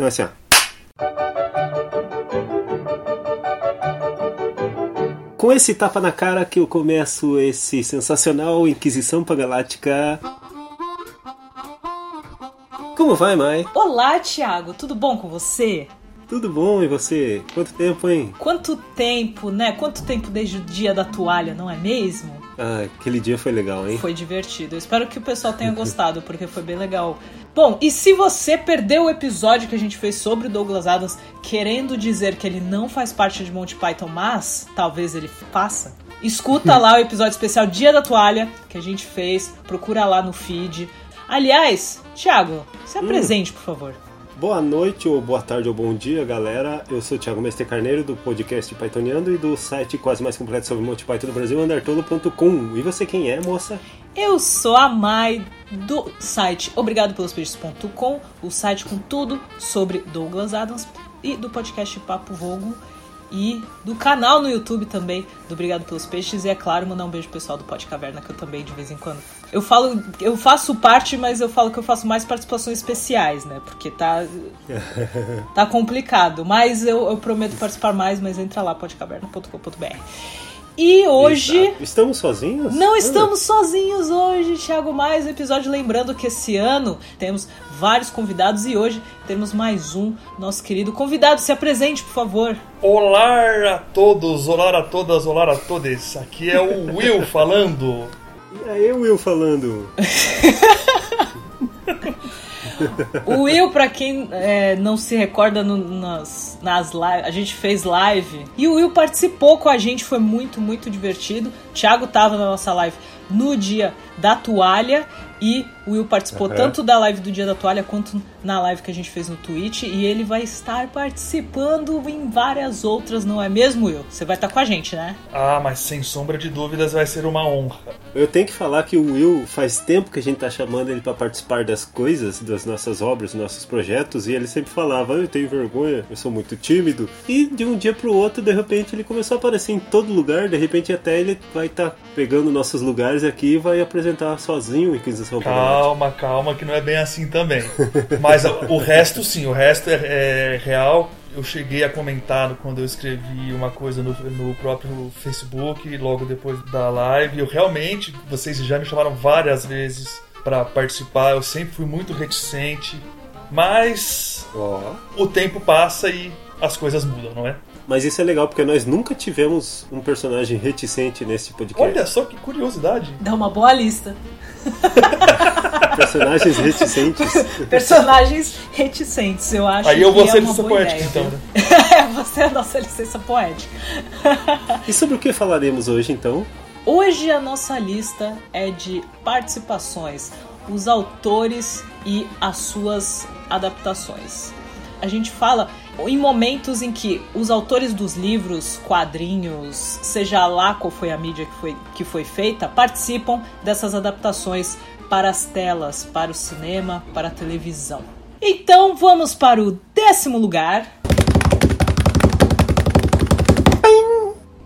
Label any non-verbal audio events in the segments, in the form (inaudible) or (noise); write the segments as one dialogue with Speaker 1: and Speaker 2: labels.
Speaker 1: Não, assim, ó. Com esse tapa na cara que eu começo esse sensacional Inquisição Pagaláctica. Como vai, Mai?
Speaker 2: Olá, Thiago, tudo bom com você?
Speaker 1: Tudo bom, e você? Quanto tempo, hein?
Speaker 2: Quanto tempo, né? Quanto tempo desde o dia da toalha, não é mesmo?
Speaker 1: Ah, aquele dia foi legal, hein?
Speaker 2: Foi divertido. Eu espero que o pessoal tenha gostado, porque foi bem legal. Bom, e se você perdeu o episódio que a gente fez sobre o Douglas Adams, querendo dizer que ele não faz parte de Monty Python, mas talvez ele faça, escuta lá o episódio especial Dia da Toalha que a gente fez. Procura lá no feed. Aliás, Thiago, se apresente, por favor.
Speaker 1: Boa noite, ou boa tarde, ou bom dia, galera. Eu sou o Thiago Mestre Carneiro, do podcast Pythoniando e do site quase mais completo sobre Monty Python do Brasil, andartolo.com. E você quem é, moça?
Speaker 2: Eu sou a Mai do site obrigadopelospeixes.com, o site com tudo sobre Douglas Adams e do podcast Papo Vogo e do canal no YouTube também do Obrigado pelos Peixes. E é claro mandar um beijo pro pessoal do Pod Caverna que eu também de vez em quando eu falo eu faço parte mas eu falo que eu faço mais participações especiais né? Porque tá (laughs) tá complicado. Mas eu, eu prometo participar mais mas entra lá podcaverna.com.br e hoje.
Speaker 1: Exato. Estamos sozinhos?
Speaker 2: Não estamos sozinhos hoje, Thiago. Mais um episódio. Lembrando que esse ano temos vários convidados e hoje temos mais um, nosso querido convidado. Se apresente, por favor.
Speaker 3: Olá a todos, olá a todas, olá a todos. Aqui é o Will (laughs) falando.
Speaker 1: E aí, Will falando. (laughs)
Speaker 2: O Will, pra quem é, não se recorda no, nas, nas lives, a gente fez live e o Will participou com a gente, foi muito, muito divertido. O Thiago tava na nossa live no dia da toalha e o Will participou uhum. tanto da live do Dia da Toalha quanto na live que a gente fez no Twitch. E ele vai estar participando em várias outras, não é mesmo, Will? Você vai estar com a gente, né?
Speaker 3: Ah, mas sem sombra de dúvidas vai ser uma honra.
Speaker 1: Eu tenho que falar que o Will faz tempo que a gente tá chamando ele para participar das coisas, das nossas obras, dos nossos projetos, e ele sempre falava: Eu tenho vergonha, eu sou muito tímido. E de um dia pro outro, de repente, ele começou a aparecer em todo lugar, de repente, até ele vai estar tá pegando nossos lugares aqui e vai apresentar sozinho Inquisição
Speaker 3: Calma, calma, que não é bem assim também. (laughs) Mas o resto, sim, o resto é, é real. Eu cheguei a comentar quando eu escrevi uma coisa no, no próprio Facebook, logo depois da live. Eu realmente, vocês já me chamaram várias vezes para participar. Eu sempre fui muito reticente, mas oh. o tempo passa e as coisas mudam, não é?
Speaker 1: Mas isso é legal porque nós nunca tivemos um personagem reticente nesse podcast.
Speaker 3: Olha só que curiosidade.
Speaker 2: Dá uma boa lista. (laughs)
Speaker 1: Personagens reticentes.
Speaker 2: Personagens reticentes, eu acho.
Speaker 3: Aí eu vou
Speaker 2: que
Speaker 3: ser
Speaker 2: é
Speaker 3: licença poética,
Speaker 2: ideia,
Speaker 3: então. Né?
Speaker 2: É, (laughs) você é a nossa licença poética. (laughs)
Speaker 1: E sobre o que falaremos hoje, então?
Speaker 2: Hoje a nossa lista é de participações, os autores e as suas adaptações. A gente fala em momentos em que os autores dos livros, quadrinhos, seja lá qual foi a mídia que foi, que foi feita, participam dessas adaptações para as telas, para o cinema, para a televisão. Então vamos para o décimo lugar.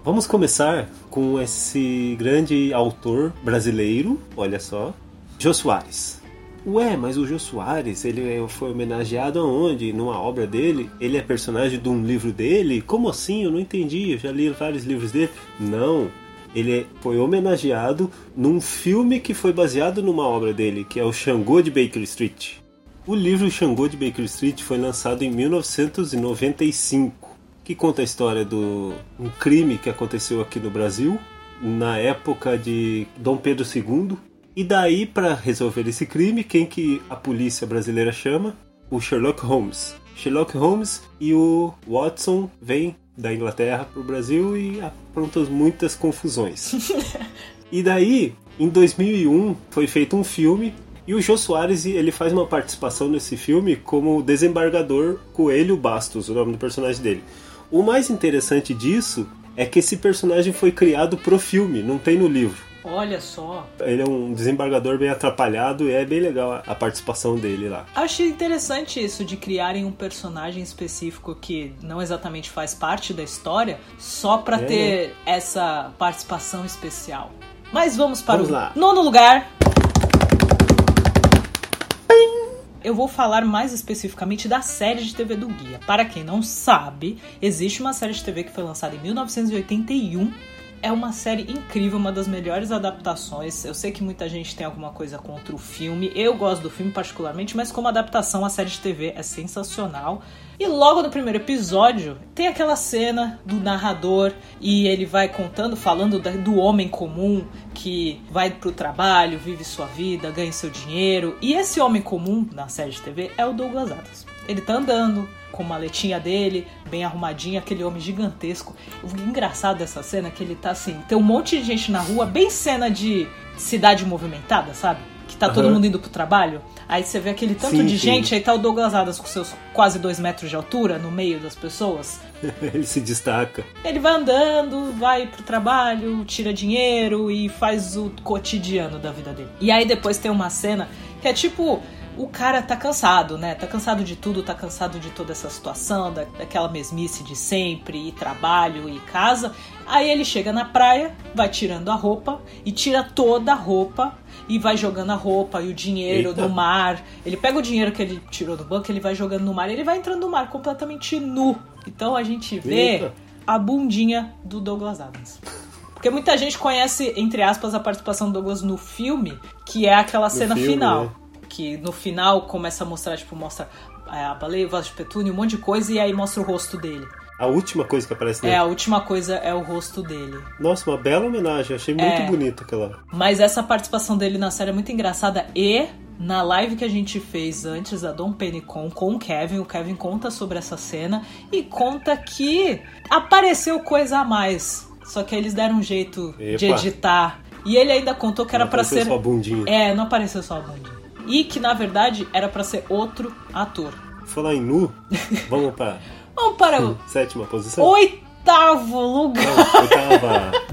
Speaker 1: Vamos começar com esse grande autor brasileiro, olha só, Jô Soares. Ué, mas o Jô Soares, ele foi homenageado aonde? Numa obra dele? Ele é personagem de um livro dele? Como assim? Eu não entendi. Eu já li vários livros dele. Não. Ele foi homenageado num filme que foi baseado numa obra dele, que é o Xangô de Baker Street. O livro Xangô de Baker Street foi lançado em 1995, que conta a história do um crime que aconteceu aqui no Brasil na época de Dom Pedro II e daí, para resolver esse crime, quem que a polícia brasileira chama? O Sherlock Holmes. Sherlock Holmes e o Watson vêm da Inglaterra para o Brasil e aprontam muitas confusões. (laughs) e daí, em 2001, foi feito um filme e o Jô Soares ele faz uma participação nesse filme como desembargador Coelho Bastos, o nome do personagem dele. O mais interessante disso é que esse personagem foi criado pro filme, não tem no livro.
Speaker 2: Olha só.
Speaker 1: Ele é um desembargador bem atrapalhado e é bem legal a participação dele lá.
Speaker 2: Achei interessante isso de criarem um personagem específico que não exatamente faz parte da história, só para é, ter né? essa participação especial. Mas vamos para
Speaker 1: vamos
Speaker 2: o
Speaker 1: lá.
Speaker 2: nono lugar. eu vou falar mais especificamente da série de TV do Guia. Para quem não sabe, existe uma série de TV que foi lançada em 1981 é uma série incrível, uma das melhores adaptações. Eu sei que muita gente tem alguma coisa contra o filme. Eu gosto do filme particularmente, mas como adaptação, a série de TV é sensacional. E logo no primeiro episódio, tem aquela cena do narrador e ele vai contando, falando do homem comum que vai pro trabalho, vive sua vida, ganha seu dinheiro. E esse homem comum na série de TV é o Douglas Adams. Ele tá andando com a maletinha dele, bem arrumadinha, aquele homem gigantesco. O engraçado dessa cena é que ele tá assim, tem um monte de gente na rua, bem cena de cidade movimentada, sabe? Que tá uhum. todo mundo indo pro trabalho. Aí você vê aquele tanto sim, de sim. gente, aí tá o Douglas Adams com seus quase dois metros de altura no meio das pessoas. (laughs)
Speaker 1: ele se destaca.
Speaker 2: Ele vai andando, vai pro trabalho, tira dinheiro e faz o cotidiano da vida dele. E aí depois tem uma cena que é tipo o cara tá cansado, né? Tá cansado de tudo, tá cansado de toda essa situação, da, daquela mesmice de sempre, e trabalho e casa. Aí ele chega na praia, vai tirando a roupa e tira toda a roupa e vai jogando a roupa e o dinheiro Eita. no mar. Ele pega o dinheiro que ele tirou do banco, ele vai jogando no mar e ele vai entrando no mar completamente nu. Então a gente vê Eita. a bundinha do Douglas Adams. Porque muita gente conhece, entre aspas, a participação do Douglas no filme, que é aquela no cena filme, final. Né? Que no final começa a mostrar, tipo, mostra é, a baleia, o vaso de petúnio, um monte de coisa, e aí mostra o rosto dele.
Speaker 1: A última coisa que aparece
Speaker 2: nele. É, a última coisa é o rosto dele.
Speaker 1: Nossa, uma bela homenagem, achei muito é, bonito aquela.
Speaker 2: Mas essa participação dele na série é muito engraçada e na live que a gente fez antes da Dom Pennycon com o Kevin, o Kevin conta sobre essa cena e conta que apareceu coisa a mais. Só que eles deram um jeito Epa. de editar. E ele ainda contou que era para ser.
Speaker 1: Só a bundinha.
Speaker 2: É, não apareceu só a bundinha e que na verdade era para ser outro ator.
Speaker 1: Falar em nu, vamos para. (laughs)
Speaker 2: vamos para o.
Speaker 1: Sétima posição?
Speaker 2: Oitavo lugar! Não, oitava! (laughs)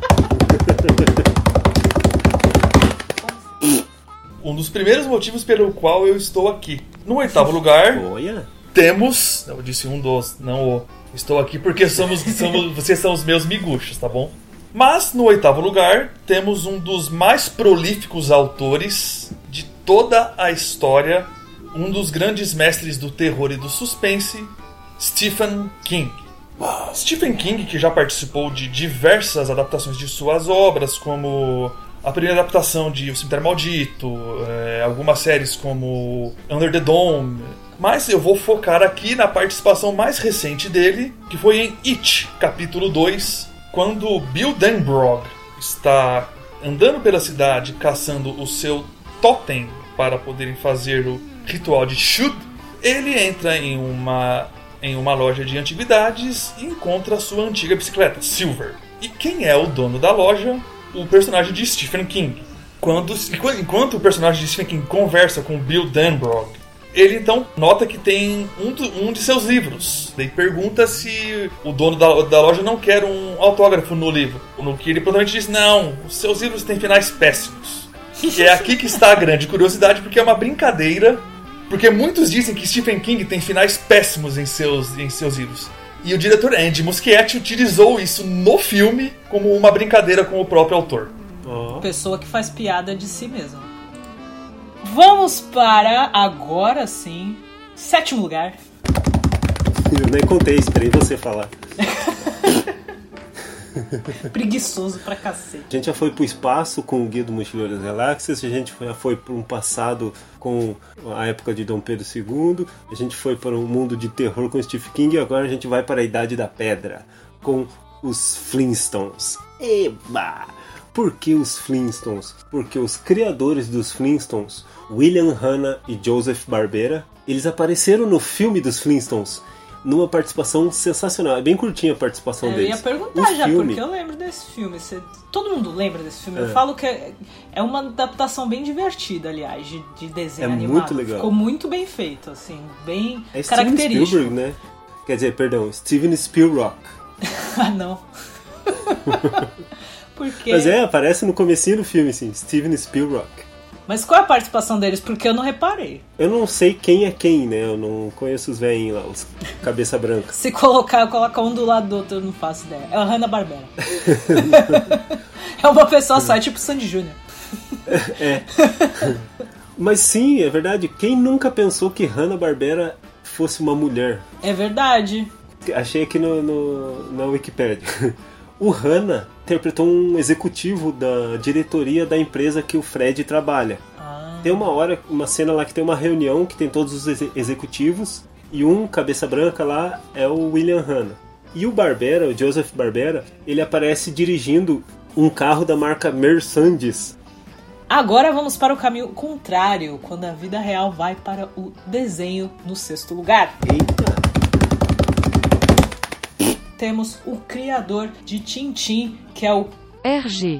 Speaker 3: um dos primeiros motivos pelo qual eu estou aqui. No oitavo lugar,
Speaker 1: Olha.
Speaker 3: temos. Eu disse um dos, não o. Estou aqui porque somos, somos (laughs) vocês são os meus miguxos, tá bom? Mas no oitavo lugar, temos um dos mais prolíficos autores toda a história, um dos grandes mestres do terror e do suspense, Stephen King. Stephen King, que já participou de diversas adaptações de suas obras, como a primeira adaptação de O Cemitério Maldito, é, algumas séries como Under the Dome. Mas eu vou focar aqui na participação mais recente dele, que foi em It, capítulo 2, quando Bill Denbrough está andando pela cidade caçando o seu totem para poderem fazer o ritual de Shud, ele entra em uma, em uma loja de antiguidades e encontra sua antiga bicicleta, Silver. E quem é o dono da loja? O personagem de Stephen King. Quando, enquanto o personagem de Stephen King conversa com Bill Denbrough, ele então nota que tem um, um de seus livros. Daí pergunta se o dono da, da loja não quer um autógrafo no livro. No que ele provavelmente diz: Não, os seus livros têm finais péssimos. E é aqui que está a grande curiosidade, porque é uma brincadeira. Porque muitos dizem que Stephen King tem finais péssimos em seus, em seus livros. E o diretor Andy Muschietti utilizou isso no filme como uma brincadeira com o próprio autor.
Speaker 2: Oh. Pessoa que faz piada de si mesmo. Vamos para, agora sim, sétimo lugar.
Speaker 1: Eu nem contei, esperei você falar. (laughs) (laughs)
Speaker 2: Preguiçoso pra cacete.
Speaker 1: A gente já foi pro espaço com o Guia do Mochileiro das Galáxias, a gente já foi para um passado com a época de Dom Pedro II, a gente foi para um mundo de terror com Stephen King e agora a gente vai para a Idade da Pedra com os Flintstones. Eba! Por que os Flintstones? Porque os criadores dos Flintstones, William Hanna e Joseph Barbera, eles apareceram no filme dos Flintstones numa participação sensacional. É bem curtinha a participação é, deles.
Speaker 2: Eu ia perguntar o já, filme... porque eu lembro desse filme. Você... Todo mundo lembra desse filme. É. Eu falo que é, é uma adaptação bem divertida, aliás, de, de desenho é animado. Muito legal. Ficou muito bem feito, assim, bem é característico.
Speaker 1: Steven Spielberg, né? Quer dizer, perdão, Steven Spielberg. (laughs)
Speaker 2: ah, não. (laughs) porque...
Speaker 1: Mas é, aparece no comecinho do filme, assim, Steven Spielberg.
Speaker 2: Mas qual é a participação deles? Porque eu não reparei.
Speaker 1: Eu não sei quem é quem, né? Eu não conheço os velhinhos lá, os cabeça branca.
Speaker 2: Se colocar, colocar um do lado do outro, eu não faço ideia. É o Hanna-Barbera. (laughs) é uma pessoa só, é tipo Sandy Júnior.
Speaker 1: é. Mas sim, é verdade. Quem nunca pensou que Hanna-Barbera fosse uma mulher?
Speaker 2: É verdade.
Speaker 1: Achei aqui no, no na Wikipedia. O Hanna interpretou um executivo da diretoria da empresa que o Fred trabalha.
Speaker 2: Ah,
Speaker 1: Tem uma hora, uma cena lá que tem uma reunião que tem todos os exe- executivos e um cabeça branca lá é o William Hanna. E o Barbera, o Joseph Barbera, ele aparece dirigindo um carro da marca Mercedes.
Speaker 2: Agora vamos para o caminho contrário, quando a vida real vai para o desenho no sexto lugar.
Speaker 1: Eita!
Speaker 2: Temos o criador de Tintin, que é o
Speaker 4: RG,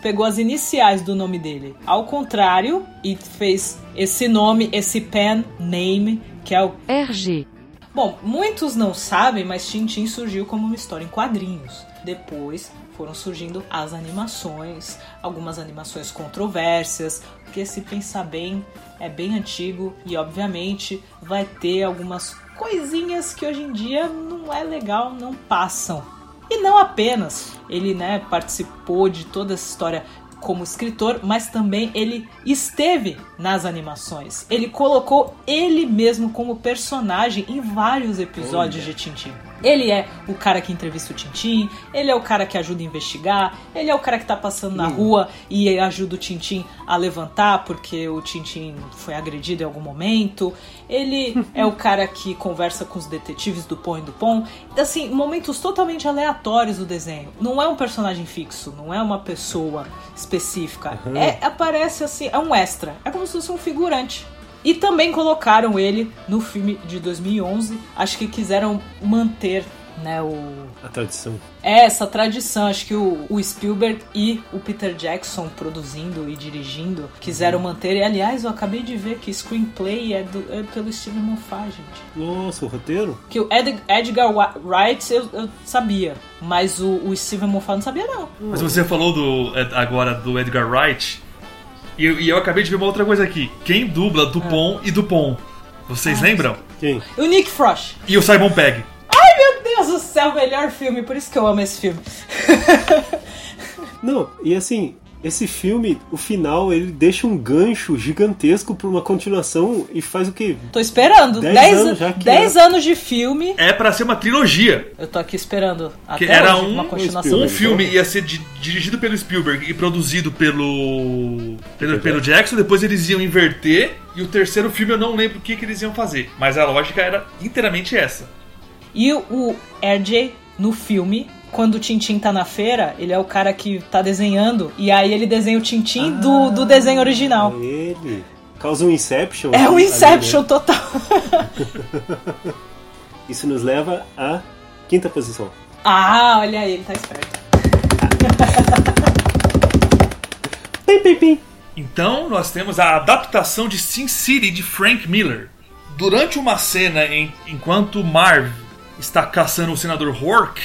Speaker 2: pegou as iniciais do nome dele. Ao contrário e fez esse nome, esse pen name, que é o
Speaker 4: RG,
Speaker 2: Bom, muitos não sabem, mas Tintin surgiu como uma história em quadrinhos. Depois foram surgindo as animações, algumas animações controversas, porque se pensar bem, é bem antigo e obviamente vai ter algumas coisinhas que hoje em dia não é legal, não passam. E não apenas ele, né, participou de toda essa história como escritor, mas também ele esteve nas animações. Ele colocou ele mesmo como personagem em vários episódios
Speaker 1: Olha.
Speaker 2: de Tintin. Ele é o cara que entrevista o Tintin, ele é o cara que ajuda a investigar, ele é o cara que tá passando na rua e ajuda o Tintin a levantar porque o Tintin foi agredido em algum momento. Ele é o cara que conversa com os detetives do Pão e do Pão. Assim, momentos totalmente aleatórios do desenho. Não é um personagem fixo, não é uma pessoa específica. É, aparece assim, é um extra. É como se fosse um figurante. E também colocaram ele no filme de 2011. Acho que quiseram manter, né, o
Speaker 1: A tradição.
Speaker 2: é essa tradição. Acho que o, o Spielberg e o Peter Jackson produzindo e dirigindo quiseram manter. E aliás, eu acabei de ver que screenplay é, do, é pelo Steven Moffat, gente.
Speaker 1: Nossa, o roteiro?
Speaker 2: Que o Ed- Edgar Wright eu, eu sabia, mas o, o Steven Moffat não sabia não.
Speaker 3: Mas você falou do, é, agora do Edgar Wright. E, eu- e eu acabei de ver uma outra coisa aqui. Quem dubla Dupont e Dupont? Vocês lembram?
Speaker 1: Quem?
Speaker 2: O Nick Frost.
Speaker 3: E o Simon Pegg.
Speaker 2: Ai meu Deus do céu, melhor filme, por isso que eu amo esse filme. (laughs)
Speaker 1: Não, e assim, esse filme, o final, ele deixa um gancho gigantesco pra uma continuação e faz o quê?
Speaker 2: Tô esperando.
Speaker 1: Dez
Speaker 2: 10
Speaker 1: anos já que
Speaker 2: 10 anos de filme.
Speaker 3: É pra ser uma trilogia.
Speaker 2: Eu tô aqui esperando até
Speaker 3: Que era
Speaker 2: hoje
Speaker 3: um-
Speaker 2: uma
Speaker 3: um
Speaker 2: continuação.
Speaker 3: Um filme ia ser di- dirigido pelo Spielberg e produzido pelo, pelo, pelo Jackson, depois eles iam inverter, e o terceiro filme eu não lembro o que, que eles iam fazer. Mas a lógica era inteiramente essa.
Speaker 2: E o- o RJ, no filme, quando o Tintin tá na feira, ele é o cara que tá desenhando, e aí ele desenha o Tintin do, do desenho original.
Speaker 1: É ele. Causa um Inception.
Speaker 2: É o
Speaker 1: ali,
Speaker 2: Inception
Speaker 1: né?
Speaker 2: total. (laughs)
Speaker 1: Isso nos leva à quinta posição.
Speaker 2: ah, olha aí, ele tá esperto. (laughs)
Speaker 1: Pim, pim, pim.
Speaker 3: Então nós temos a adaptação de Sin City de Frank Miller. Durante uma cena em, enquanto Marv está caçando o senador Hork,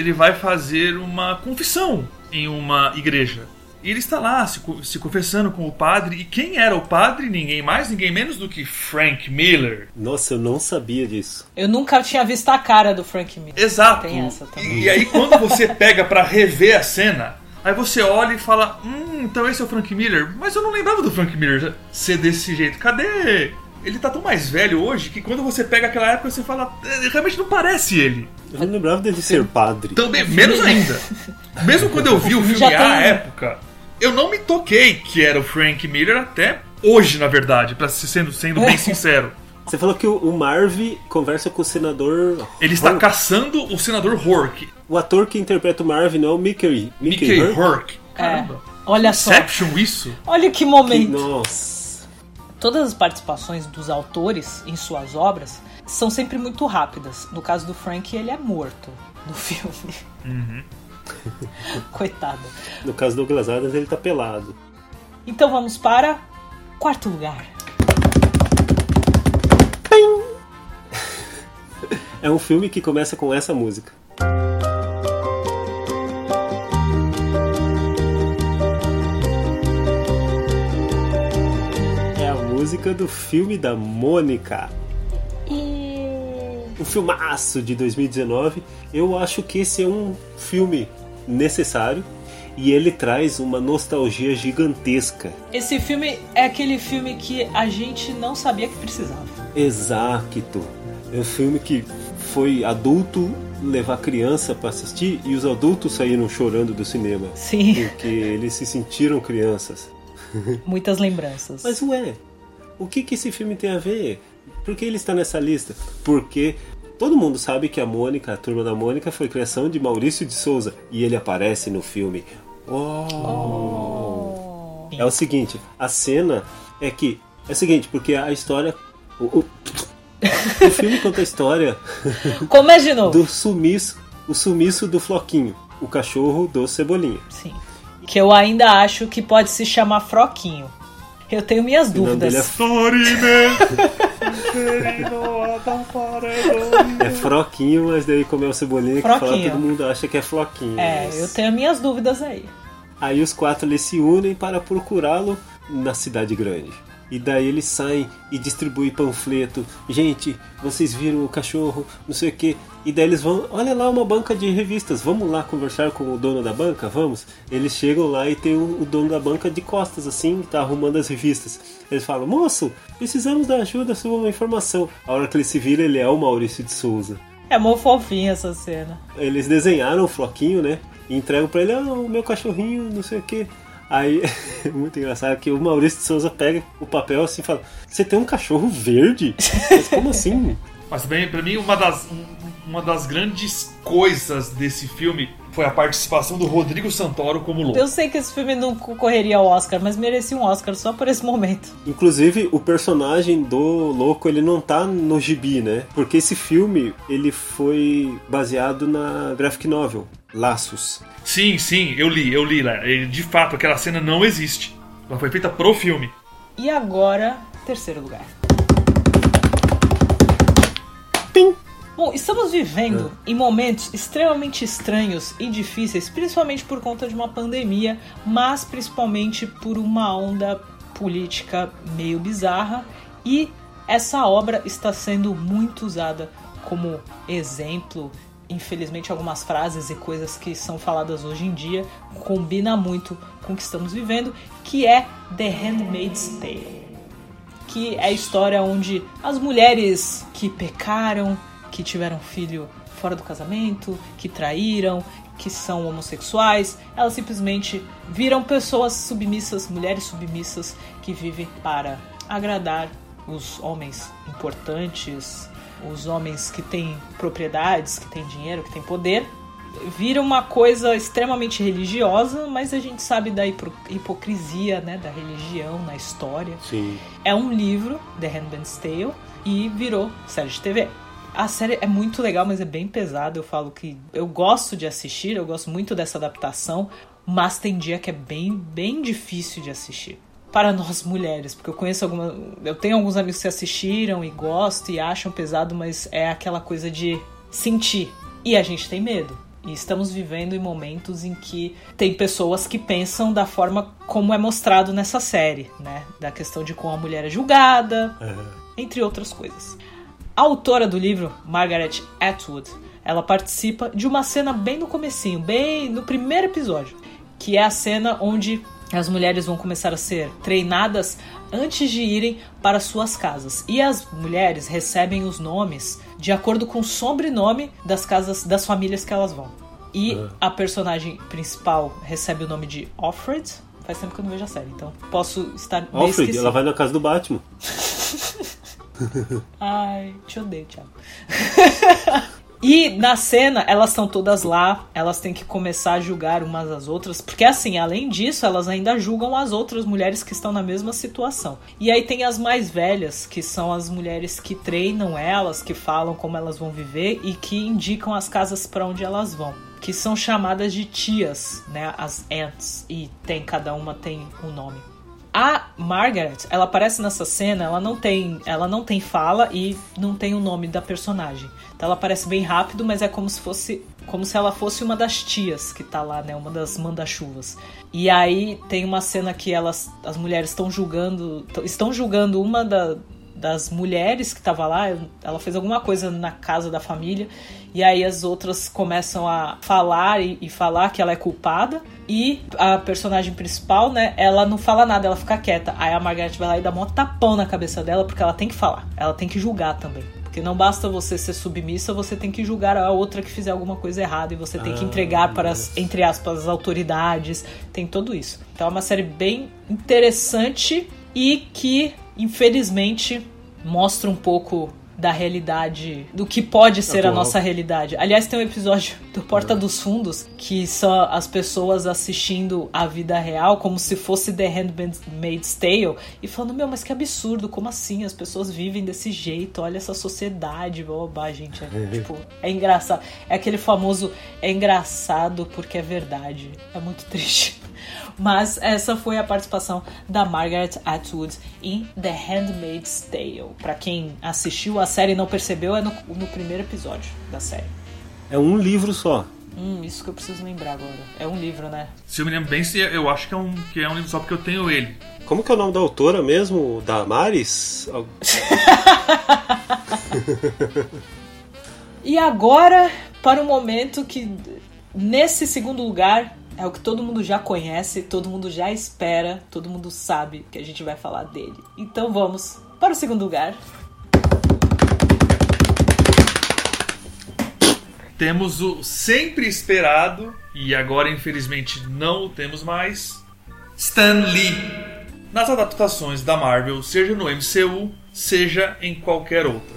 Speaker 3: ele vai fazer uma confissão em uma igreja. E ele está lá se, se confessando com o padre. E quem era o padre? Ninguém mais, ninguém menos do que Frank Miller.
Speaker 1: Nossa, eu não sabia disso.
Speaker 2: Eu nunca tinha visto a cara do Frank Miller.
Speaker 3: Exato.
Speaker 2: Tem essa também.
Speaker 3: E, e aí quando você pega pra rever a cena, aí você olha e fala, hum, então esse é o Frank Miller. Mas eu não lembrava do Frank Miller ser desse jeito. Cadê? Ele tá tão mais velho hoje que quando você pega aquela época você fala, "É, realmente não parece ele.
Speaker 1: Eu não lembrava dele ser padre.
Speaker 3: Também, menos ainda. Mesmo quando eu vi o filme à época, eu não me toquei que era o Frank Miller até hoje, na verdade, para sendo, sendo bem sincero.
Speaker 1: Você falou que o Marv conversa com o senador.
Speaker 3: Ele está
Speaker 1: Hork.
Speaker 3: caçando o senador Hork.
Speaker 1: O ator que interpreta o Marv não é o Mickey.
Speaker 3: Mickey
Speaker 1: Hork?
Speaker 3: Hork.
Speaker 2: É.
Speaker 3: Caramba.
Speaker 2: Olha só.
Speaker 3: Inception isso?
Speaker 2: Olha que
Speaker 1: Que-
Speaker 2: momento.
Speaker 1: Nossa.
Speaker 2: Todas as participações dos autores em suas obras são sempre muito rápidas. No caso do Frank, ele é morto no (laughs) filme.
Speaker 3: Uhum. (laughs)
Speaker 2: Coitado.
Speaker 1: No caso do Douglas Adams, ele tá pelado.
Speaker 2: Então vamos para quarto lugar.
Speaker 1: É um filme que começa com essa música. Música do filme da Mônica. Um filmaço de 2019. Eu acho que esse é um filme necessário. e ele traz uma nostalgia gigantesca.
Speaker 2: Esse filme é aquele filme que a gente não sabia que precisava.
Speaker 1: Exato. É um filme que foi adulto levar criança para assistir e os adultos saíram chorando do cinema.
Speaker 2: Sim.
Speaker 1: Porque eles se sentiram crianças.
Speaker 2: Muitas lembranças.
Speaker 1: Mas ué, o que, que esse filme tem a ver? Por que ele está nessa lista? Porque todo mundo sabe que a Mônica, a turma da Mônica, foi criação de Maurício de Souza e ele aparece no filme. Oh. É o seguinte, a cena é que é o seguinte, porque a história o, o, o filme conta a história (laughs)
Speaker 2: Como é de novo?
Speaker 1: do sumiço, o sumiço do Floquinho, o cachorro do Cebolinha.
Speaker 2: Sim. Que eu ainda acho que pode se chamar Froquinho. Eu tenho minhas
Speaker 1: O nome dele é,
Speaker 2: dúvidas.
Speaker 1: é Froquinho, mas daí como é o Cebolinha que fala, todo mundo acha que é Floquinho.
Speaker 2: É,
Speaker 1: mas-
Speaker 2: eu tenho minhas dúvidas aí.
Speaker 1: Aí os quatro eles se unem para procurá-lo na cidade grande. E daí eles saem e distribuem panfleto. Gente, vocês viram o cachorro, não sei o que. E daí eles vão, olha lá uma banca de revistas, vamos lá conversar com o dono da banca? Vamos? Eles chegam lá e tem o, o dono da banca de costas, assim, que tá arrumando as revistas. Eles falam, moço, precisamos da ajuda sobre uma informação. A hora que ele se vira, ele é o Maurício de Souza.
Speaker 2: É mó fofinha essa cena.
Speaker 1: Eles desenharam o floquinho, né? E entregam pra ele, ah, o meu cachorrinho, não sei o que. Aí, (laughs) muito engraçado que o Maurício de Souza pega o papel assim e fala: Você tem um cachorro verde? Mas como assim? (laughs)
Speaker 3: Mas também, pra mim, uma das, um- uma das grandes coisas desse filme foi a participação do Rodrigo Santoro como louco.
Speaker 2: Eu sei que esse filme não concorreria ao Oscar, mas merecia um Oscar só por esse momento.
Speaker 1: Inclusive, o personagem do louco ele não tá no gibi, né? Porque esse filme ele foi baseado na graphic novel Laços.
Speaker 3: Sim, sim, eu li, eu li lá. De fato, aquela cena não existe. Ela foi feita pro filme.
Speaker 2: E agora, terceiro lugar.
Speaker 1: Pim!
Speaker 2: Bom, estamos vivendo em momentos extremamente estranhos e difíceis, principalmente por conta de uma pandemia, mas principalmente por uma onda política meio bizarra. E essa obra está sendo muito usada como exemplo. Infelizmente, algumas frases e coisas que são faladas hoje em dia combina muito com o que estamos vivendo, que é The Handmaid's Tale que é a história onde as mulheres que pecaram, que tiveram filho fora do casamento, que traíram, que são homossexuais, elas simplesmente viram pessoas submissas, mulheres submissas que vivem para agradar os homens importantes, os homens que têm propriedades, que têm dinheiro, que têm poder. Vira uma coisa extremamente religiosa, mas a gente sabe da hipo- hipocrisia né, da religião na história
Speaker 1: Sim.
Speaker 2: é um livro, The Handmaid's Tale, e virou série de TV. A série é muito legal, mas é bem pesada. Eu falo que eu gosto de assistir, eu gosto muito dessa adaptação, mas tem dia que é bem, bem difícil de assistir. Para nós mulheres, porque eu conheço alguma. Eu tenho alguns amigos que assistiram e gostam e acham pesado, mas é aquela coisa de sentir. E a gente tem medo. E estamos vivendo em momentos em que tem pessoas que pensam da forma como é mostrado nessa série, né? Da questão de como a mulher é julgada, entre outras coisas. A autora do livro, Margaret Atwood, ela participa de uma cena bem no comecinho, bem no primeiro episódio, que é a cena onde as mulheres vão começar a ser treinadas antes de irem para suas casas. E as mulheres recebem os nomes de acordo com o sobrenome das casas das famílias que elas vão. E a personagem principal recebe o nome de Offred. Faz tempo que eu não vejo a série, então posso estar
Speaker 1: Alfred, ela vai na casa do Batman. (laughs)
Speaker 2: Ai, te odeio, Thiago. (laughs) e na cena, elas estão todas lá, elas têm que começar a julgar umas às outras, porque assim, além disso, elas ainda julgam as outras mulheres que estão na mesma situação. E aí tem as mais velhas, que são as mulheres que treinam elas, que falam como elas vão viver e que indicam as casas para onde elas vão. Que são chamadas de tias, né? As aunts. E tem, cada uma tem um nome. A Margaret, ela aparece nessa cena, ela não tem, ela não tem fala e não tem o nome da personagem. Então ela aparece bem rápido, mas é como se fosse como se ela fosse uma das tias que tá lá, né, uma das manda-chuvas. E aí tem uma cena que elas as mulheres estão julgando, estão julgando uma da, das mulheres que tava lá. Ela fez alguma coisa na casa da família. E aí as outras começam a falar e, e, falar que ela é culpada. E a personagem principal, né, ela não fala nada, ela fica quieta. Aí a Margaret vai lá e dá um tapão na cabeça dela, porque ela tem que falar. Ela tem que julgar também. Porque não basta você ser submissa, você tem que julgar a outra que fizer alguma coisa errada e você tem que ah, entregar para as, entre aspas, as autoridades. Tem tudo isso. Então é uma série bem interessante e que, infelizmente, mostra um pouco da realidade, do que pode ser Atual. a nossa realidade. Aliás, tem um episódio (laughs) do Porta dos Fundos que são as pessoas assistindo a vida real como se fosse The Handmaid's Tale e falando: Meu, mas que absurdo, como assim? As pessoas vivem desse jeito, olha essa sociedade, blá, gente. É, (laughs) tipo, é engraçado. É aquele famoso: é engraçado porque é verdade. É muito triste. Mas essa foi a participação da Margaret Atwood em The Handmaid's Tale. Para quem assistiu a série e não percebeu, é no, no, primeiro episódio da série.
Speaker 1: É um livro só.
Speaker 2: Hum, isso que eu preciso lembrar agora. É um livro, né?
Speaker 3: Se eu me lembro bem, eu acho que é um, que é um livro só porque eu tenho ele.
Speaker 1: Como que é o nome da autora mesmo? Da Maris? (laughs)
Speaker 2: e agora, para o momento que, nesse segundo lugar, é o que todo mundo já conhece, todo mundo já espera, todo mundo sabe que a gente vai falar dele. Então vamos para o segundo lugar.
Speaker 3: Temos o sempre esperado, e agora infelizmente não o temos mais, Stan Lee. Nas adaptações da Marvel, seja no MCU, seja em qualquer outra.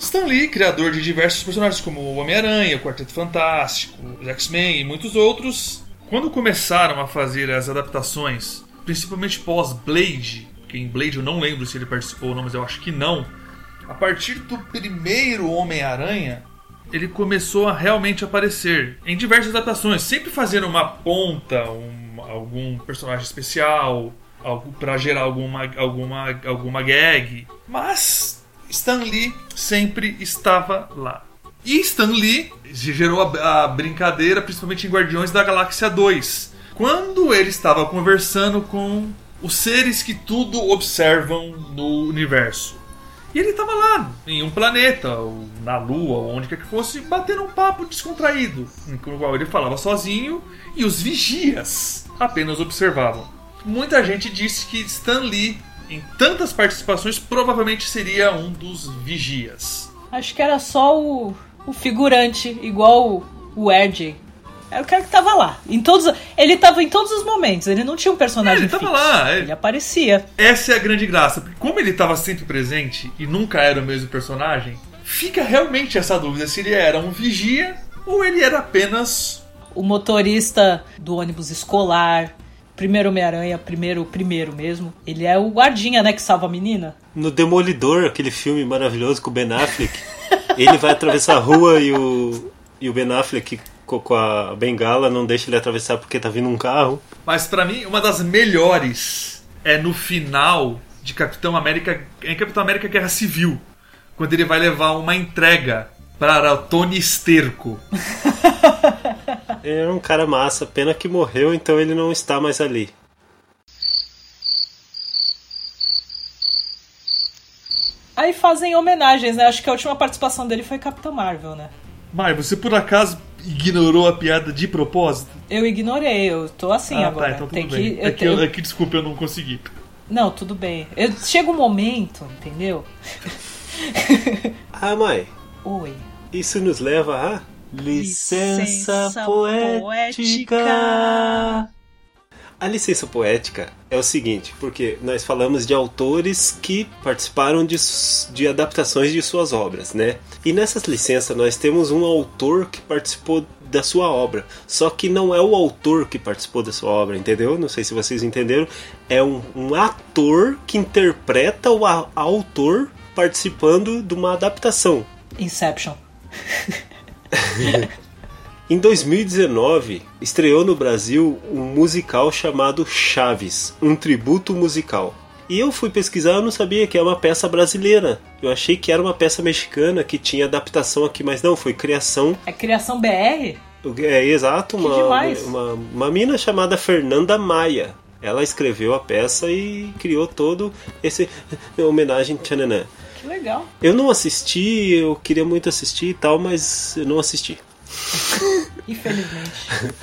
Speaker 3: Stan Lee, criador de diversos personagens como o Homem-Aranha, o Quarteto Fantástico, X-Men e muitos outros, quando começaram a fazer as adaptações, principalmente pós-Blade, que em Blade eu não lembro se ele participou ou não, mas eu acho que não. A partir do primeiro Homem-Aranha, ele começou a realmente aparecer em diversas adaptações, sempre fazendo uma ponta, um, algum personagem especial, algo para gerar alguma, alguma, alguma gag. Mas Stan Lee sempre estava lá. E Stan Lee gerou a, a brincadeira, principalmente em Guardiões da Galáxia 2, quando ele estava conversando com os seres que tudo observam no universo. E ele estava lá, em um planeta, ou na Lua, ou onde quer que fosse, batendo um papo descontraído, em qual ele falava sozinho e os vigias apenas observavam. Muita gente disse que Stan Lee, em tantas participações, provavelmente seria um dos vigias.
Speaker 2: Acho que era só o o figurante, igual o Ed. Era o cara que tava lá. Em todos, ele tava em todos os momentos. Ele não tinha um personagem é,
Speaker 3: ele tava lá.
Speaker 2: Ele... ele aparecia.
Speaker 3: Essa é a grande graça. Porque como ele tava sempre presente e nunca era o mesmo personagem, fica realmente essa dúvida se ele era um vigia ou ele era apenas
Speaker 2: o motorista do ônibus escolar, primeiro Homem-Aranha, primeiro, primeiro mesmo. Ele é o guardinha, né, que salva a menina.
Speaker 1: No Demolidor, aquele filme maravilhoso com o Ben Affleck. (laughs) ele vai atravessar a rua e o, e o Ben Affleck com a bengala não deixa ele atravessar porque tá vindo um carro.
Speaker 3: Mas para mim, uma das melhores é no final de Capitão América, em Capitão América Guerra Civil, quando ele vai levar uma entrega para Tony Esterco. (laughs)
Speaker 1: ele era um cara massa, pena que morreu, então ele não está mais ali.
Speaker 2: Aí fazem homenagens, né? Acho que a última participação dele foi Capitão Marvel, né?
Speaker 3: Mai, você por acaso ignorou a piada de propósito?
Speaker 2: Eu ignorei, eu tô assim ah, tá, agora.
Speaker 3: Tá, então tudo Tem bem. Que, é, que, eu, é que desculpa, eu não consegui.
Speaker 2: Não, tudo bem. Eu, chega um momento, entendeu?
Speaker 1: ah, mãe.
Speaker 2: Oi.
Speaker 1: Isso nos leva a licença, licença poética. poética. A licença poética é o seguinte, porque nós falamos de autores que participaram de, de adaptações de suas obras, né? E nessas licenças nós temos um autor que participou da sua obra, só que não é o autor que participou da sua obra, entendeu? Não sei se vocês entenderam. É um, um ator que interpreta o a, autor participando de uma adaptação.
Speaker 2: Inception. (laughs)
Speaker 1: Em 2019, estreou no Brasil um musical chamado Chaves, um tributo musical. E eu fui pesquisar, eu não sabia que era uma peça brasileira. Eu achei que era uma peça mexicana que tinha adaptação aqui, mas não, foi criação.
Speaker 2: É criação BR?
Speaker 1: É exato, uma, uma, uma mina chamada Fernanda Maia. Ela escreveu a peça e criou todo esse homenagem tchananã.
Speaker 2: Legal.
Speaker 1: Eu não assisti, eu queria muito assistir e tal, mas eu não assisti. (laughs)
Speaker 2: Infelizmente.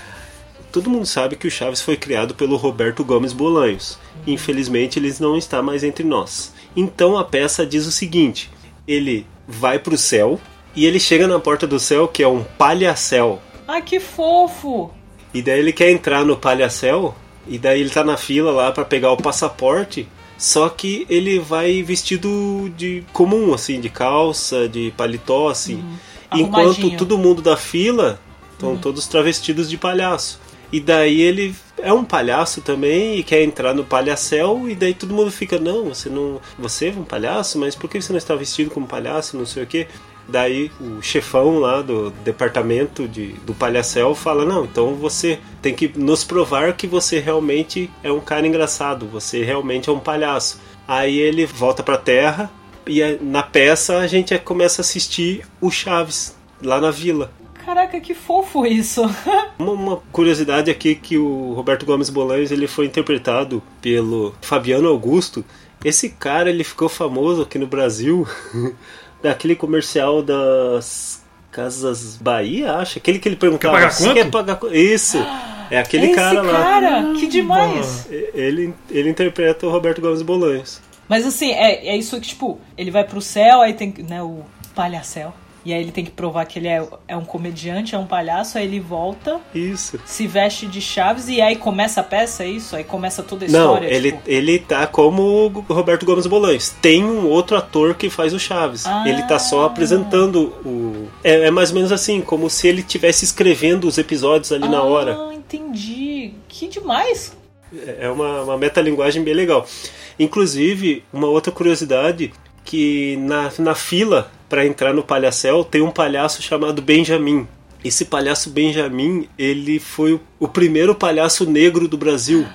Speaker 1: Todo mundo sabe que o Chaves foi criado pelo Roberto Gomes Bolanhos. Infelizmente, ele não está mais entre nós. Então a peça diz o seguinte: ele vai pro céu e ele chega na porta do céu, que é um palhacel.
Speaker 2: Ai, que fofo!
Speaker 1: E daí ele quer entrar no palhacel e daí ele tá na fila lá para pegar o passaporte. Só que ele vai vestido de comum, assim, de calça, de paletó, assim.
Speaker 2: Uhum.
Speaker 1: Enquanto todo mundo da fila estão todos travestidos de palhaço. E daí ele é um palhaço também e quer entrar no palhacel e daí todo mundo fica, não, você não, você é um palhaço, mas por que você não está vestido como palhaço, não sei o quê? Daí o chefão lá do departamento de, do palhacel fala, não, então você tem que nos provar que você realmente é um cara engraçado, você realmente é um palhaço. Aí ele volta pra terra e na peça a gente começa a assistir o Chaves lá na vila.
Speaker 2: Caraca, que fofo isso. (laughs)
Speaker 1: Uma, uma curiosidade aqui que o Roberto Gomes Bolanhos ele foi interpretado pelo Fabiano Augusto. Esse cara ele ficou famoso aqui no Brasil (laughs) daquele comercial das Casas Bahia, acho. Aquele que ele perguntava
Speaker 3: Quer pagar
Speaker 1: "Você
Speaker 3: quanto?"
Speaker 1: quer pagar qu-" Isso. É aquele
Speaker 2: Esse
Speaker 1: cara lá.
Speaker 2: cara, que demais.
Speaker 1: Ele, ele interpreta o Roberto Gomes Bolanhos.
Speaker 2: Mas assim, é, é isso que, tipo, ele vai pro céu, aí tem que, né, o palhacel. E aí ele tem que provar que ele é, é um comediante, é um palhaço, aí ele volta,
Speaker 1: Isso.
Speaker 2: se veste de chaves e aí começa a peça, é isso? Aí começa toda a
Speaker 1: Não,
Speaker 2: história.
Speaker 1: ele,
Speaker 2: tipo,
Speaker 1: ele tá como o Roberto Gomes Bolanhos. Tem um outro ator que faz o Chaves.
Speaker 2: Ah.
Speaker 1: Ele tá só apresentando o. É, é mais ou menos assim, como se ele estivesse escrevendo os episódios ali na hora.
Speaker 2: Ah, entendi. Que demais.
Speaker 1: É uma, uma metalinguagem bem legal. Inclusive, uma outra curiosidade que na, na fila para entrar no palhacel tem um palhaço chamado Benjamin. Esse palhaço Benjamin, ele foi o, o primeiro palhaço negro do Brasil.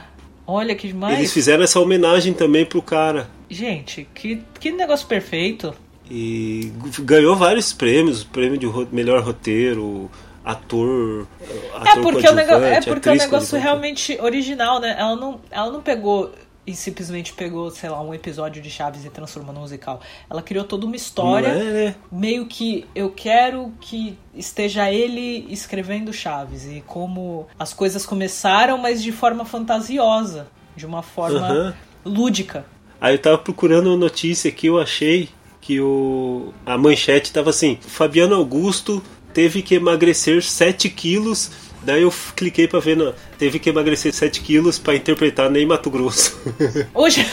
Speaker 2: Olha que demais.
Speaker 1: Eles fizeram essa homenagem também pro cara.
Speaker 2: Gente, que, que negócio perfeito.
Speaker 1: E ganhou vários prêmios, prêmio de ro- melhor roteiro, ator,
Speaker 2: É
Speaker 1: ator
Speaker 2: porque o negócio, é porque o negócio realmente original, né? Ela não, ela não pegou e simplesmente pegou, sei lá, um episódio de Chaves e transformou no musical. Ela criou toda uma história,
Speaker 1: é, né?
Speaker 2: meio que eu quero que esteja ele escrevendo Chaves e como as coisas começaram, mas de forma fantasiosa, de uma forma
Speaker 1: Aham.
Speaker 2: lúdica.
Speaker 1: Aí eu tava procurando uma notícia que eu achei que o a manchete tava assim: Fabiano Augusto teve que emagrecer 7 quilos. Daí eu cliquei pra ver, teve que emagrecer 7 quilos pra interpretar Ney Mato Grosso. (laughs)
Speaker 2: Hoje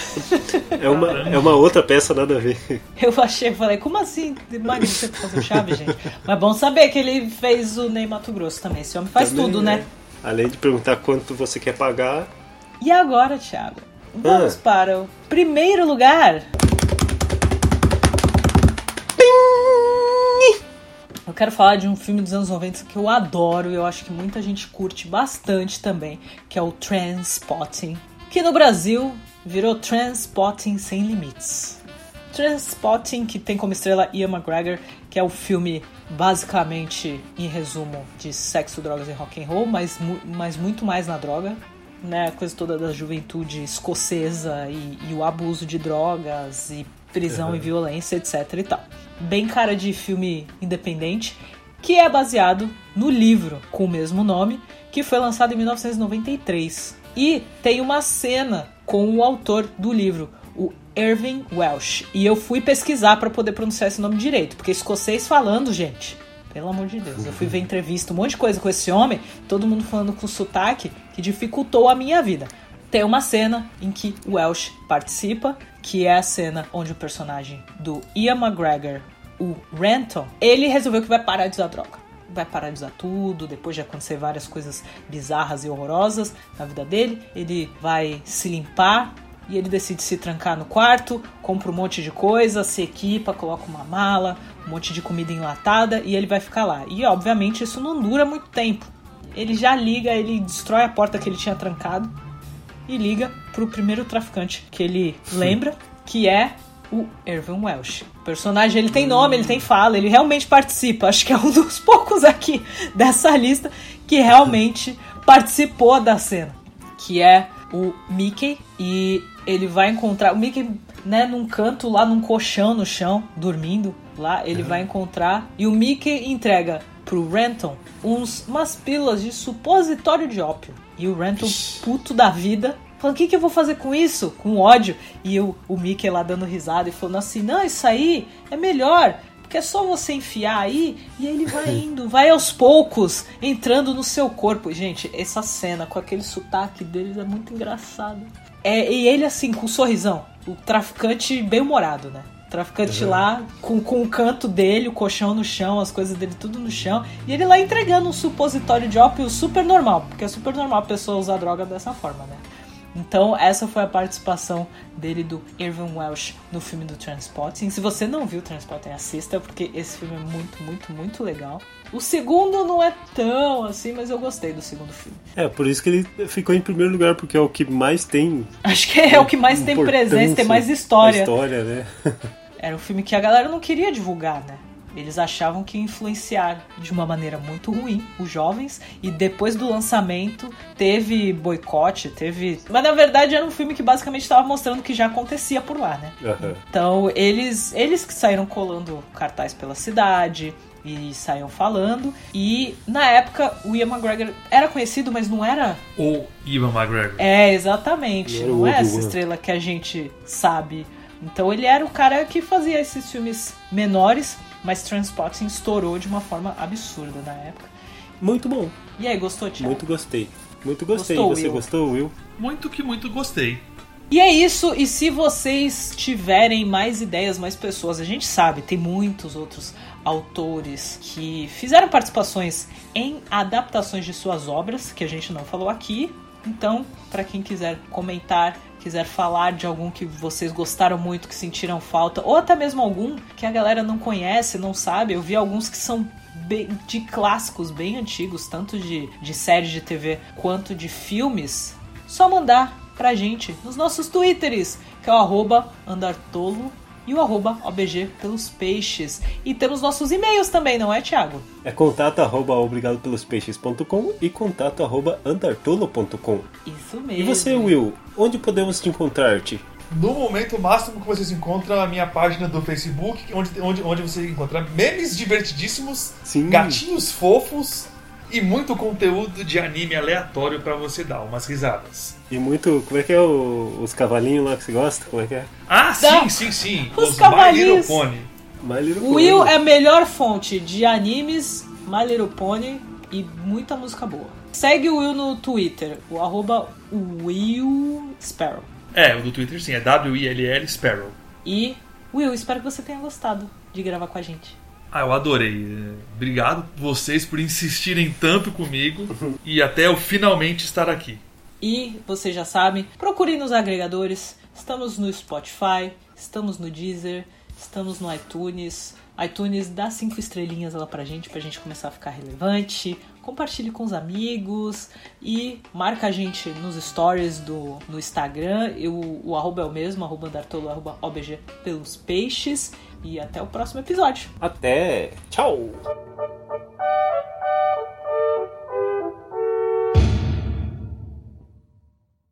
Speaker 1: é, uma, é uma outra peça, nada a ver.
Speaker 2: eu achei, falei, como assim emagrecer pra fazer Chaves, gente? Mas bom saber que ele fez o Ney Mato Grosso também. Esse homem faz
Speaker 1: Também,
Speaker 2: tudo, né?
Speaker 1: é. Além de perguntar quanto você quer pagar,
Speaker 2: E agora, Thiago? Vamos
Speaker 1: Ah.
Speaker 2: para o primeiro lugar. Eu quero falar de um filme dos anos 90 que eu adoro e eu acho que muita gente curte bastante também, que é o Transpotting, que no Brasil virou Transpotting Sem Limites. Transpotting, que tem como estrela Ian McGregor, que é o filme basicamente, em resumo, de sexo, drogas e rock and roll, mas, mas muito mais na droga, né? A coisa toda da juventude escocesa e, e o abuso de drogas e prisão e violência, etc e tal. Bem cara de filme independente, que é baseado no livro com o mesmo nome, que foi lançado em 1993. E tem uma cena com o autor do livro, o Irving Welsh. E eu fui pesquisar para poder pronunciar esse nome direito, porque escocês falando, gente, pelo amor de Deus. Eu fui ver entrevista, um monte de coisa com esse homem, todo mundo falando com sotaque, que dificultou a minha vida. Tem uma cena em que o Welsh participa, que é a cena onde o personagem do Ian McGregor, o Renton, ele resolveu que vai parar de usar droga. Vai parar de usar tudo, depois de acontecer várias coisas bizarras e horrorosas na vida dele. Ele vai se limpar e ele decide se trancar no quarto, compra um monte de coisa, se equipa, coloca uma mala, um monte de comida enlatada e ele vai ficar lá. E obviamente isso não dura muito tempo. Ele já liga, ele destrói a porta que ele tinha trancado e liga pro primeiro traficante que ele lembra, que é o Irving Welsh. O personagem ele tem nome, ele tem fala, ele realmente participa. Acho que é um dos (laughs) poucos aqui dessa lista que realmente participou da cena, que é o Mickey e ele vai encontrar o Mickey né, num canto lá num colchão no chão, dormindo. Lá ele vai encontrar e o Mickey entrega pro Renton uns, umas pílulas de supositório de ópio. E o Renton, puto da vida, falando: o que, que eu vou fazer com isso? Com ódio. E eu, o Mickey lá dando risada e falando assim: não, isso aí é melhor. Porque é só você enfiar aí e ele vai (laughs) indo, vai aos poucos, entrando no seu corpo. Gente, essa cena com aquele sotaque deles é muito engraçado. É, e ele assim, com um sorrisão. O traficante bem humorado, né? Traficante
Speaker 1: Uhum.
Speaker 2: lá, com, com o canto dele, o colchão no chão, as coisas dele tudo no chão. E ele lá entregando um supositório de ópio super normal. Porque é super normal a pessoa usar droga dessa forma, né? Então, essa foi a participação dele do Irvin Welsh no filme do Transporting. Se você não viu Transporting, assista, porque esse filme é muito, muito, muito legal. O segundo não é tão assim, mas eu gostei do segundo filme.
Speaker 1: É, por isso que ele ficou em primeiro lugar, porque é o que mais tem.
Speaker 2: Acho que é o que mais tem presença, tem mais história.
Speaker 1: História, né? (laughs)
Speaker 2: Era um filme que a galera não queria divulgar, né? Eles achavam que ia influenciar de uma maneira muito ruim os jovens. E depois do lançamento, teve boicote, teve. Mas na verdade era um filme que basicamente estava mostrando que já acontecia por lá, né?
Speaker 1: Aham.
Speaker 2: Então eles, eles que saíram colando cartaz pela cidade e saíam falando. E na época o Ian McGregor era conhecido, mas não era.
Speaker 3: Ou Ivan McGregor.
Speaker 2: É, exatamente.
Speaker 1: Não
Speaker 2: é essa estrela que a gente sabe. Então ele era o cara que fazia esses filmes menores, mas Transporting estourou de uma forma absurda na época.
Speaker 1: Muito bom.
Speaker 2: E aí, gostou, Thiago?
Speaker 1: Muito gostei. Muito gostei.
Speaker 2: Gostou,
Speaker 1: Você
Speaker 2: Will?
Speaker 1: gostou, Will?
Speaker 3: Muito que muito gostei.
Speaker 2: E é isso, e se vocês tiverem mais ideias, mais pessoas, a gente sabe, tem muitos outros autores que fizeram participações em adaptações de suas obras, que a gente não falou aqui. Então, para quem quiser comentar, quiser falar de algum que vocês gostaram muito, que sentiram falta, ou até mesmo algum que a galera não conhece, não sabe, eu vi alguns que são bem- de clássicos bem antigos, tanto de, de séries de TV quanto de filmes, só mandar pra gente nos nossos twitters, que é o arroba andartolo e o arroba obg pelos peixes. E temos nossos e-mails também, não é, Thiago?
Speaker 1: É contato arroba obrigadopelospeixes.com e contato arroba andartolo.com.
Speaker 2: Isso mesmo.
Speaker 1: E você, Will, onde podemos te encontrar-te?
Speaker 3: No momento, o máximo que vocês encontram é a minha página do Facebook, onde, onde, onde você encontra memes divertidíssimos,
Speaker 1: Sim.
Speaker 3: gatinhos fofos e muito conteúdo de anime aleatório pra você dar umas risadas.
Speaker 1: E muito. Como é que é o- os cavalinhos lá que você gosta? Como é que é?
Speaker 3: Ah, sim,
Speaker 2: Não.
Speaker 3: sim, sim.
Speaker 2: Os
Speaker 3: My Little
Speaker 2: cavalinhos.
Speaker 3: Pony.
Speaker 1: My Little
Speaker 2: O Will
Speaker 1: Pony.
Speaker 2: é a melhor fonte de animes, My Little Pony e muita música boa. Segue o Will no Twitter, o arroba Will Sparrow.
Speaker 3: É, o do Twitter sim, é W-I-L-L Sparrow.
Speaker 2: E, Will, espero que você tenha gostado de gravar com a gente.
Speaker 3: Ah, eu adorei. Obrigado vocês por insistirem tanto comigo (laughs) e até eu finalmente estar aqui.
Speaker 2: E vocês já sabem, procurem nos agregadores. Estamos no Spotify, estamos no Deezer, estamos no iTunes. iTunes dá cinco estrelinhas lá pra gente, pra gente começar a ficar relevante. Compartilhe com os amigos e marca a gente nos stories do no Instagram. Eu, o arroba é o mesmo, arroba andartolo, arroba obg pelos peixes. E até o próximo episódio.
Speaker 1: Até! Tchau!